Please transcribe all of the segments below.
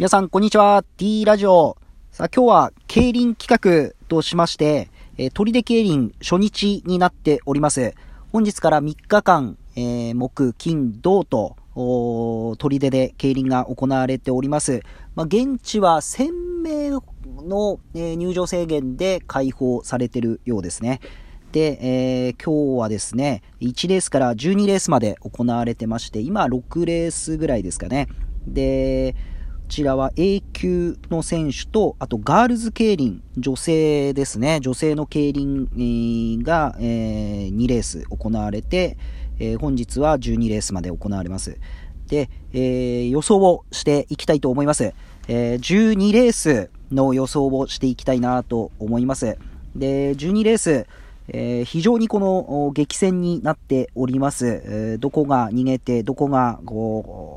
皆さん、こんにちは。T ラジオ。さあ、今日は、競輪企画としまして、えー、鳥出競輪初日になっております。本日から3日間、えー、木、金、土と、鳥出で競輪が行われております。まあ、現地は1000名の、えー、入場制限で開放されているようですね。で、えー、今日はですね、1レースから12レースまで行われてまして、今6レースぐらいですかね。で、ちらは A 級の選手と、あとガールズ競輪、女性ですね、女性の競輪が、えー、2レース行われて、えー、本日は12レースまで行われます。で、えー、予想をしていきたいと思います。えー、12レースの予想をしていきたいなと思います。で、12レース、えー、非常にこの激戦になっております。えー、どこが逃げて、どこがこ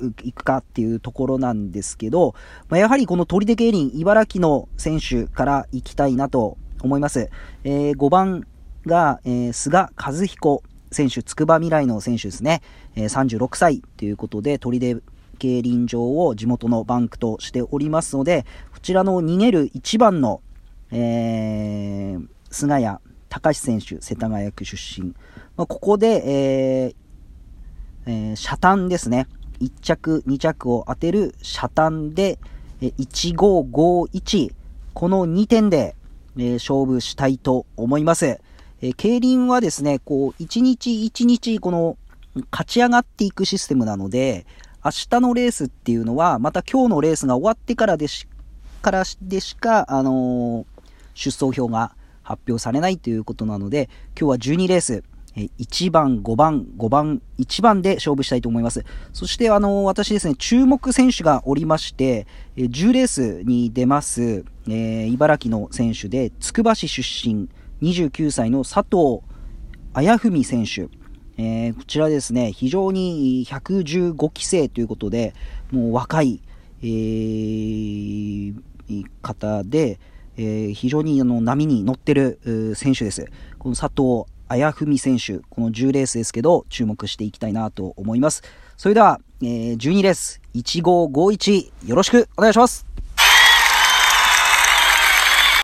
う、行くかっていうところなんですけど、まあ、やはりこの鳥出競輪、茨城の選手から行きたいなと思います。えー、5番が、え菅和彦選手、筑波未来の選手ですね。え36歳ということで、鳥出競輪場を地元のバンクとしておりますので、こちらの逃げる1番の、えー、菅谷高橋選手、世田谷区出身。まあ、ここで、えー、えー、車単ですね。1着、2着を当てる車単で、1551。この2点で、え、勝負したいと思います。え、競輪はですね、こう、1日1日、この、勝ち上がっていくシステムなので、明日のレースっていうのは、また今日のレースが終わってからでし、からでしか、あのー、出走表が発表されないということなので、今日は12レース、1番、5番、5番、1番で勝負したいと思います。そして、あの、私ですね、注目選手がおりまして、10レースに出ます、えー、茨城の選手で、つくば市出身、29歳の佐藤綾文選手。えー、こちらですね、非常に115期生ということで、もう若い、えー、方で、えー、非常にあの波に乗ってる選手です。この佐藤綾文選手、この10レースですけど、注目していきたいなと思います。それでは、えー、12レース、1551、よろしくお願いします。